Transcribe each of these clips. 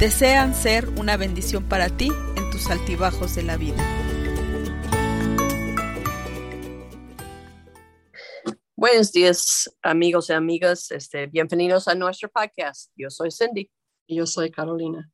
desean ser una bendición para ti en tus altibajos de la vida. Buenos días, amigos y amigas. Este, bienvenidos a nuestro podcast. Yo soy Cindy. Y yo soy Carolina.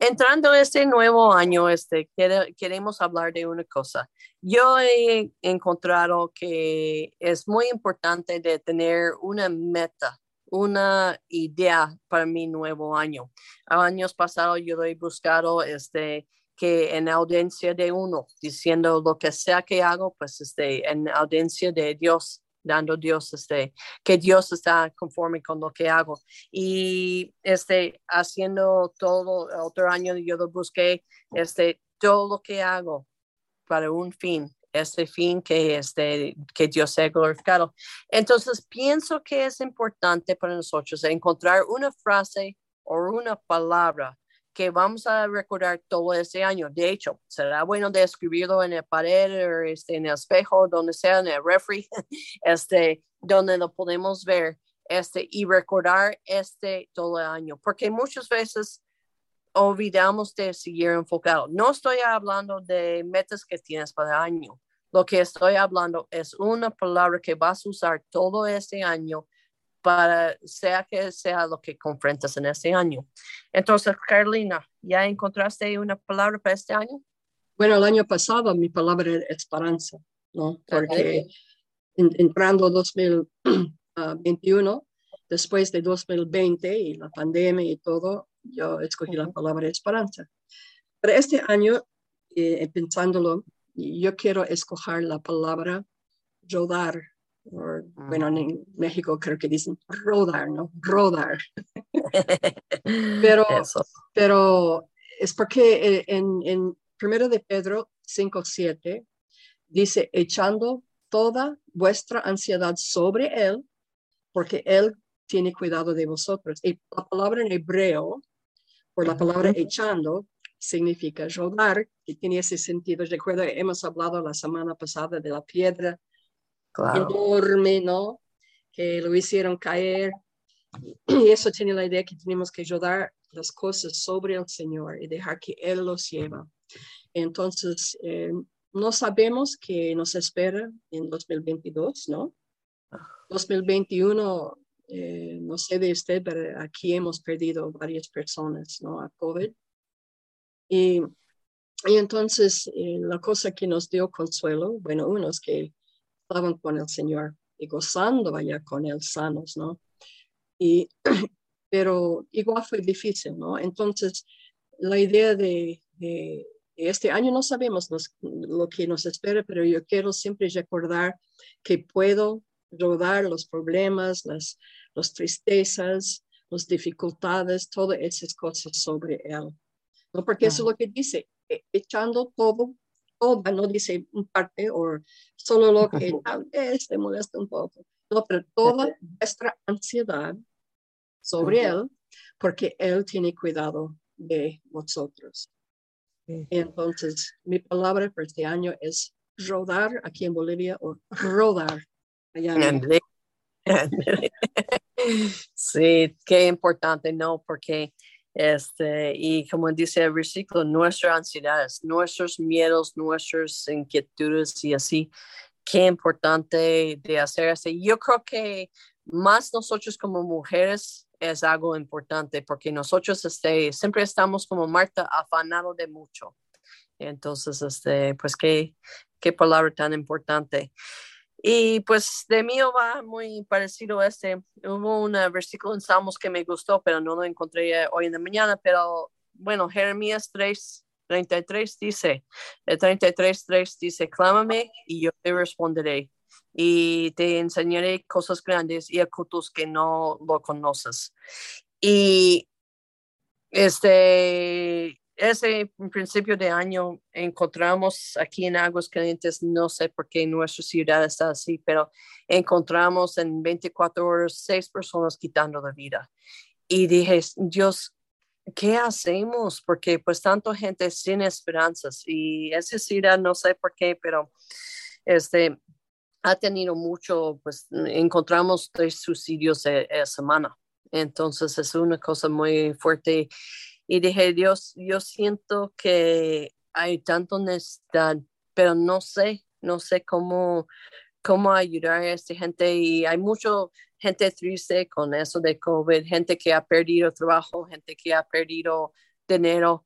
Entrando este nuevo año, este, queremos hablar de una cosa. Yo he encontrado que es muy importante de tener una meta una idea para mi nuevo año. Años pasados yo he buscado este, que en audiencia de uno, diciendo lo que sea que hago, pues este, en audiencia de Dios, dando Dios, este, que Dios está conforme con lo que hago. Y este, haciendo todo, otro año yo lo busqué, este, todo lo que hago para un fin, este fin que, este, que Dios sea glorificado. Entonces, pienso que es importante para nosotros encontrar una frase o una palabra que vamos a recordar todo este año. De hecho, será bueno de en el pared o este, en el espejo, donde sea, en el refri, este, donde lo podemos ver este, y recordar este todo el año. Porque muchas veces olvidamos de seguir enfocado. No estoy hablando de metas que tienes para el año. Lo que estoy hablando es una palabra que vas a usar todo este año para sea que sea lo que confrontas en este año. Entonces, Carolina, ¿ya encontraste una palabra para este año? Bueno, el año pasado mi palabra era esperanza, ¿no? Porque entrando 2021, después de 2020 y la pandemia y todo, yo escogí la palabra esperanza. Pero este año, eh, pensándolo, yo quiero escoger la palabra rodar. bueno, en México creo que dicen rodar, ¿no? Rodar. pero, pero es porque eh, en, en primero de Pedro 5, 7 dice, echando toda vuestra ansiedad sobre Él, porque Él tiene cuidado de vosotros. Y la palabra en hebreo, por la palabra echando, significa rodar, que tiene ese sentido. Recuerdo, hemos hablado la semana pasada de la piedra enorme, ¿no? Que lo hicieron caer. Y eso tiene la idea que tenemos que rodar las cosas sobre el Señor y dejar que Él los lleva. Entonces, eh, no sabemos qué nos espera en 2022, ¿no? 2021, eh, no sé de usted, pero aquí hemos perdido varias personas, ¿no? A COVID. Y, y entonces eh, la cosa que nos dio consuelo, bueno, unos que estaban con el Señor y gozando allá con Él sanos, ¿no? Y, pero igual fue difícil, ¿no? Entonces, la idea de, de este año no sabemos lo que nos espera, pero yo quiero siempre recordar que puedo rodar los problemas, las, las tristezas, las dificultades, todas esas cosas sobre Él. ¿no? Porque eso es lo que dice, e, echando todo, toda, no dice un parte o solo lo que tal vez te molesta un poco, no, pero toda nuestra ansiedad sobre Él, porque Él tiene cuidado de vosotros. Entonces, mi palabra para este año es rodar aquí en Bolivia o rodar allá en Sí, qué importante, ¿no? Porque este, y como dice el versículo, nuestras ansiedades, nuestros miedos, nuestras inquietudes y así, qué importante de hacer así. Yo creo que más nosotros como mujeres es algo importante porque nosotros este, siempre estamos como Marta afanados de mucho. Entonces, este, pues qué, qué palabra tan importante. Y pues de mí va muy parecido a este. Hubo un versículo en Salmos que me gustó, pero no lo encontré hoy en la mañana. Pero bueno, Jeremías 3, 33 dice, el 33, 3 dice, clámame y yo te responderé y te enseñaré cosas grandes y ocultos que no lo conoces. Y este, ese principio de año encontramos aquí en Aguas Calientes, no sé por qué nuestra ciudad está así, pero encontramos en 24 horas seis personas quitando la vida. Y dije, Dios, ¿qué hacemos? Porque pues tanta gente sin esperanzas y esa ciudad no sé por qué, pero este ha tenido mucho, pues encontramos tres suicidios esa semana. Entonces es una cosa muy fuerte. Y dije, Dios, yo siento que hay tanta necesidad, pero no sé, no sé cómo, cómo ayudar a esta gente. Y hay mucha gente triste con eso de COVID, gente que ha perdido trabajo, gente que ha perdido dinero.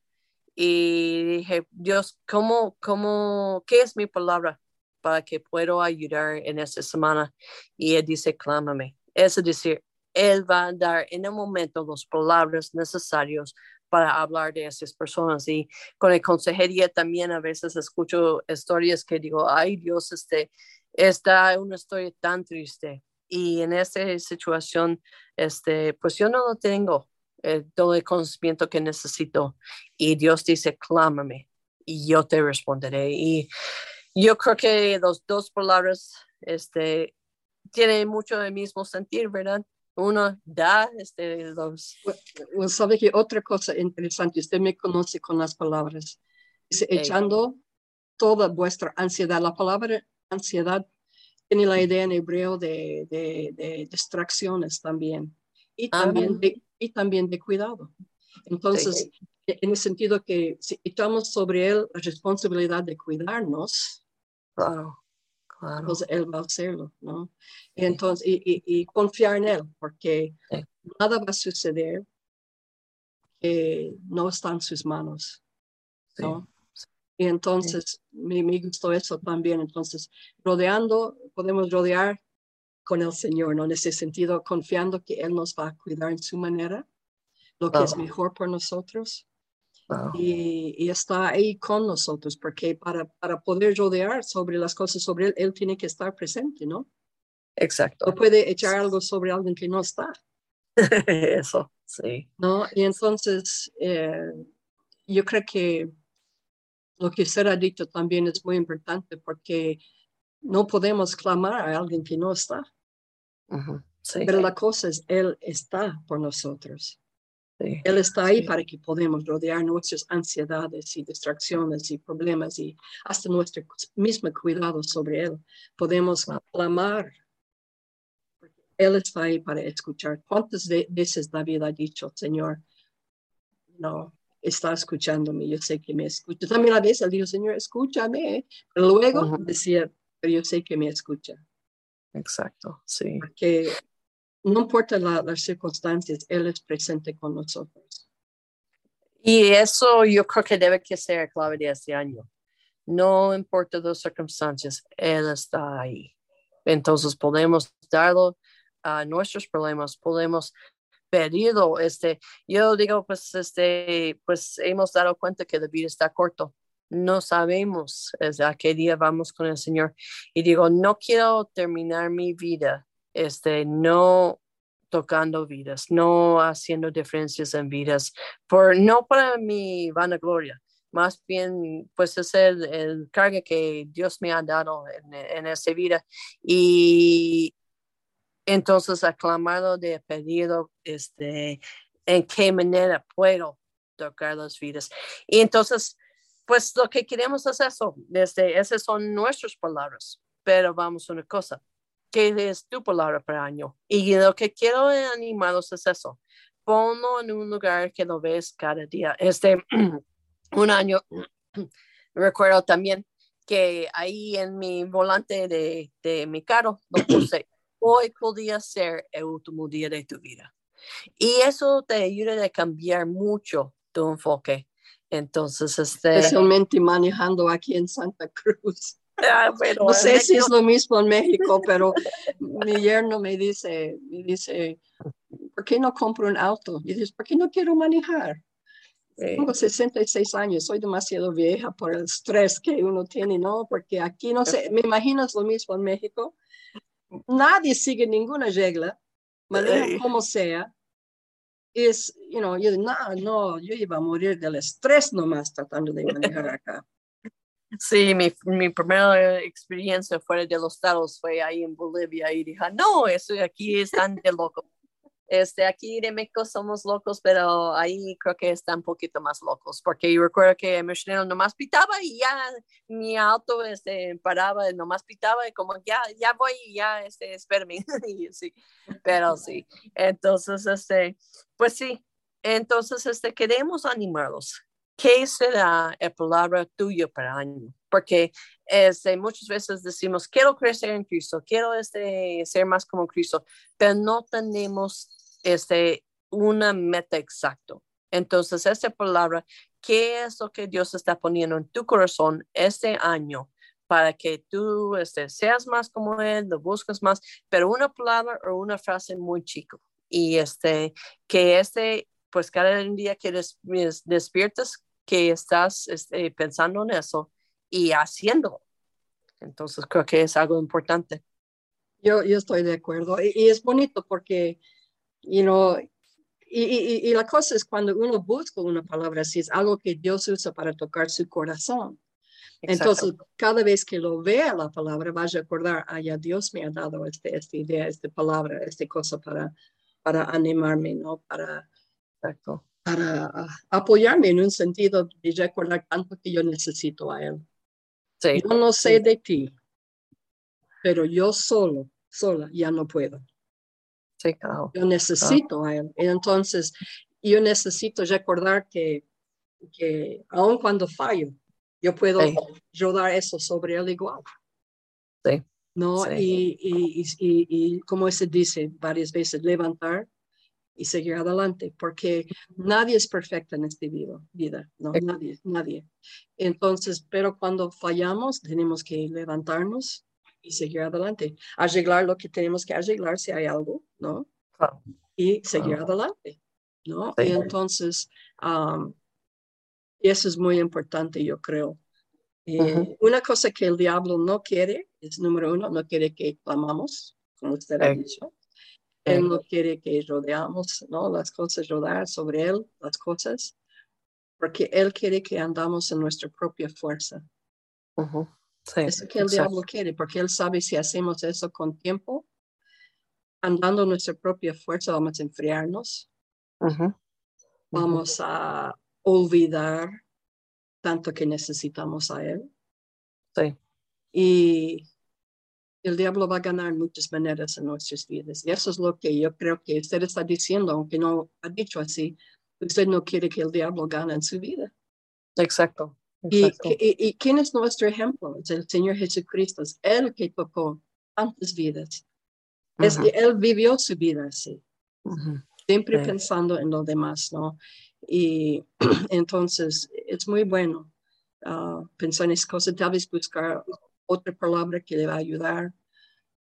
Y dije, Dios, ¿cómo, cómo, qué es mi palabra para que puedo ayudar en esta semana? Y él dice, clámame. Es decir, él va a dar en el momento las palabras necesarias para hablar de esas personas. Y con la consejería también a veces escucho historias que digo, ay Dios, este, esta es una historia tan triste. Y en esta situación, este, pues yo no lo tengo eh, todo el conocimiento que necesito. Y Dios dice, clámame y yo te responderé. Y yo creo que las dos palabras este, tienen mucho el mismo sentir, ¿verdad? Uno da este, los... Bueno, sabe que otra cosa interesante, usted me conoce con las palabras, dice, echando toda vuestra ansiedad. La palabra ansiedad tiene la idea en hebreo de, de, distracciones también y ah. también, de, y también de cuidado. Entonces, en el sentido que si echamos sobre él la responsabilidad de cuidarnos, claro. Entonces él va a hacerlo, ¿no? Entonces, y, y, confiar en él, porque nada va a suceder que no está en sus manos, ¿no? Y entonces me, me, gustó eso también. Entonces, rodeando, podemos rodear con el Señor, ¿no? En ese sentido, confiando que Él nos va a cuidar en su manera, lo que es mejor por nosotros y, está ahí con nosotros, porque para, para poder rodear sobre las cosas sobre él, él tiene que estar presente, ¿no? Exacto. No puede echar algo sobre alguien que no está. Eso, sí. ¿No? Y entonces, eh, yo creo que lo que usted ha dicho también es muy importante porque no podemos clamar a alguien que no está. Pero la cosa es, Él está por nosotros. Él está ahí para que podamos rodear nuestras ansiedades y distracciones y problemas y hasta nuestro mismo cuidado sobre Él. Podemos clamar. Él está ahí para escuchar. ¿Cuántas veces David ha dicho, Señor, no, está escuchándome, yo sé que me escucha. También a veces él dijo, Señor, escúchame. Pero luego decía, pero yo sé que me escucha. Exacto, sí. Porque no importa las circunstancias, Él es presente con nosotros. Y eso yo creo que debe que ser clave de este año. No importa las circunstancias, Él está ahí. Entonces podemos darlo a nuestros problemas, podemos pedirlo. Este, yo digo, pues, este, pues hemos dado cuenta que la vida está corto. No sabemos a qué día vamos con el Señor. Y digo, no quiero terminar mi vida este, no tocando vidas, no haciendo diferencias en vidas, por, no para mi vanagloria, más bien pues es el, el carga que Dios me ha dado en, en vida y entonces aclamado de pedido este, en qué manera puedo tocar las vidas. Y entonces, pues lo que queremos es eso, desde, esas son nuestras palabras, pero vamos a una cosa, ¿Qué es tu palabra para año? Y lo que quiero animaros es eso. Ponlo en un lugar que lo ves cada día. Este, un año, recuerdo también que ahí en mi volante de, de mi carro lo puse, hoy podría ser el último día de tu vida. Y eso te ayuda a cambiar mucho tu enfoque. Entonces, este... Especialmente manejando aquí en Santa Cruz. Ah, no sé si es lo mismo en México, pero mi yerno me dice, me dice, ¿por qué no compro un auto? Y dice, ¿por qué no quiero manejar? Tengo 66 años, soy demasiado vieja por el estrés que uno tiene, ¿no? Porque aquí no sé, me imagino es lo mismo en México. Nadie sigue ninguna regla, maneja como sea. es, you know, yo, no, no, yo iba a morir del estrés nomás tratando de manejar acá. Sí, mi, mi primera experiencia fuera de los estados fue ahí en Bolivia y dije, no, eso aquí están de loco. Este, aquí de México somos locos, pero ahí creo que están un poquito más locos, porque yo recuerdo que el no nomás pitaba y ya mi auto este, paraba, nomás pitaba y como ya, ya voy, ya, este, espérame. sí, pero sí, entonces, este, pues sí, entonces, este, queremos animarlos. ¿Qué será la palabra tuya para año? Porque este, muchas veces decimos, quiero crecer en Cristo, quiero este, ser más como Cristo, pero no tenemos este, una meta exacta. Entonces, esta palabra, ¿qué es lo que Dios está poniendo en tu corazón este año para que tú este, seas más como Él, lo busques más, pero una palabra o una frase muy chico? Y este, que este, pues cada día que despiertas, que estás este, pensando en eso y haciendo. Entonces, creo que es algo importante. Yo, yo estoy de acuerdo. y es bonito porque you know, y, y, la cosa es cuando uno busca una palabra así, es algo que Dios usa para tocar su corazón. Entonces, cada vez que lo vea la palabra, vaya a recordar, ah, ya Dios me ha dado este, esta idea, esta palabra, esta cosa para, para animarme, ¿no? Para, para ah, apoyarme en un sentido de recordar tanto que yo necesito a Él. Sí. Yo no sé de ti, pero yo solo, sola, ya no puedo. Yo necesito a Él. Entonces, yo necesito recordar que, que aun cuando fallo, yo puedo rodar eso sobre Él igual. Sí. ¿No? Y, y, y, y, como se dice varias veces, levantar y seguir adelante, porque nadie es perfecto en esta vida, vida ¿no? Nadie, nadie. Entonces, pero cuando fallamos, tenemos que levantarnos y seguir adelante, arreglar lo que tenemos que arreglar si hay algo, ¿no? Y seguir adelante, ¿no? Y entonces, eso es muy importante, yo creo. Eh, una cosa que el diablo no quiere es, número uno, no quiere que clamamos, como usted ha dicho. Él no quiere que rodeamos, ¿no? Las cosas, rodar sobre él, las cosas, porque él quiere que andamos en nuestra propia fuerza. Sí, eso que el diablo quiere, porque él sabe si hacemos eso con tiempo, andando nuestra propia fuerza, vamos a enfriarnos, vamos a olvidar tanto que necesitamos a él. Sí. Y el diablo va a ganar muchas maneras en nuestras vidas. Y eso es lo que yo creo que usted está diciendo, aunque no ha dicho así. Usted no quiere que el diablo gane en su vida. Exacto. Y, quién es nuestro ejemplo? Es el Señor Jesucristo, es Él que tocó tantas vidas. Es que Él vivió su vida así, siempre pensando en lo demás, ¿no? Y entonces es muy bueno uh, pensar en esas cosas, tal vez buscar otra palabra que le va a ayudar,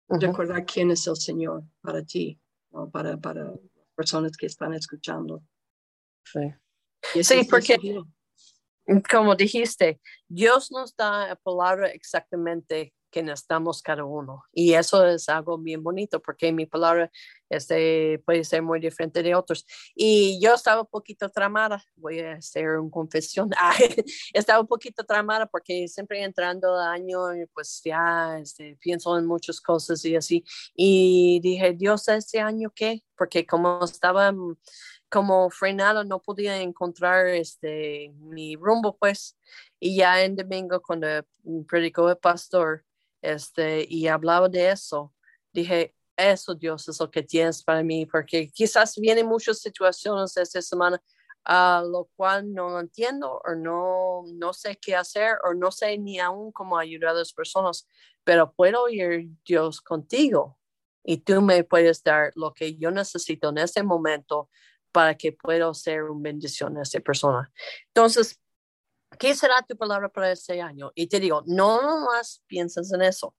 recordar quién es el Señor para ti, ¿no? para, para las personas que están escuchando. Sí, sí porque como dijiste, Dios nos da la palabra exactamente que necesitamos cada uno. Y eso es algo bien bonito porque mi palabra este, puede ser muy diferente de otros. Y yo estaba un poquito tramada, voy a hacer una confesión, estaba un poquito tramada porque siempre entrando el año, pues ya este, pienso en muchas cosas y así. Y dije, Dios, ¿este año qué? Porque como estaba como frenado, no podía encontrar este, mi rumbo, pues. Y ya en domingo, cuando predicó el pastor este, y hablaba de eso, dije, eso Dios es lo que tienes para mí, porque quizás vienen muchas situaciones esta semana a lo cual no entiendo o no, no sé qué hacer o no sé ni aún cómo ayudar a las personas, pero puedo ir Dios contigo y tú me puedes dar lo que yo necesito en este momento para que pueda ser una bendición a esa persona. Entonces, ¿qué será tu palabra para este año? Y te digo, no más piensas en eso.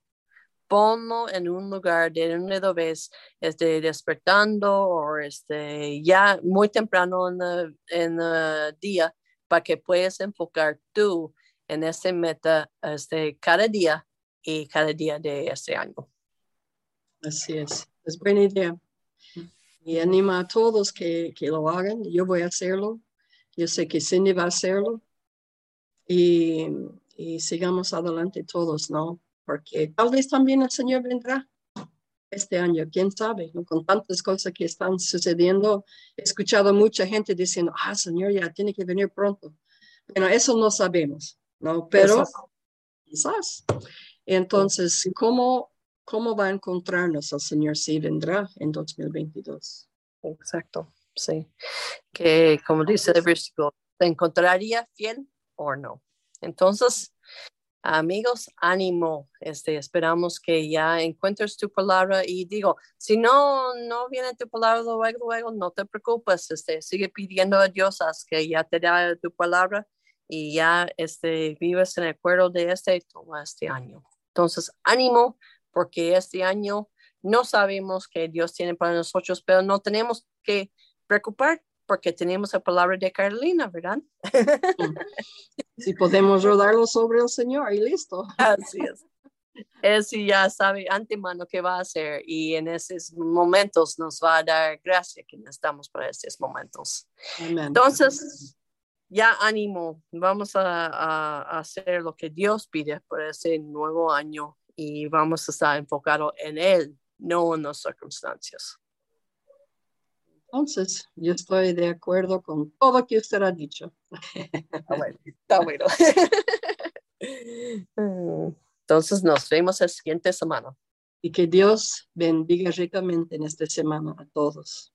Ponlo en un lugar de donde lo ves este, despertando o este, ya muy temprano en el, en el día para que puedas enfocar tú en ese meta este, cada día y cada día de este año. Así es, es buena idea. Y anima a todos que, que lo hagan. Yo voy a hacerlo. Yo sé que Cindy va a hacerlo. Y, y sigamos adelante todos, ¿no? Porque tal vez también el Señor vendrá este año, quién sabe, ¿no? con tantas cosas que están sucediendo. He escuchado mucha gente diciendo, ah, Señor, ya tiene que venir pronto. Bueno, eso no sabemos, ¿no? Pero quizás. Entonces, ¿cómo, ¿cómo va a encontrarnos el Señor si vendrá en 2022? Exacto, sí. Que como dice el versículo, ¿te encontraría fiel o no? Entonces, amigos, ánimo. Este, esperamos que ya encuentres tu palabra y digo, si no, no viene tu palabra luego, luego, no te preocupes. Este, sigue pidiendo a Dios que ya te dé tu palabra y ya este, vives en el acuerdo de este todo este año. Entonces, ánimo, porque este año no sabemos que Dios tiene para nosotros, pero no tenemos que preocupar porque tenemos la palabra de Carolina, ¿verdad? Si podemos rodarlo sobre el Señor y listo. Así es. Él sí ya sabe antemano qué va a hacer y en esos momentos nos va a dar gracia que necesitamos para esos momentos. Entonces, ya ánimo, vamos a, a, hacer lo que Dios pide para ese nuevo año y vamos a estar enfocados en Él, no en las circunstancias. Entonces, yo estoy de acuerdo con todo lo que usted ha dicho. Está bueno. Entonces, nos vemos la siguiente semana. Y que Dios bendiga ricamente en esta semana a todos.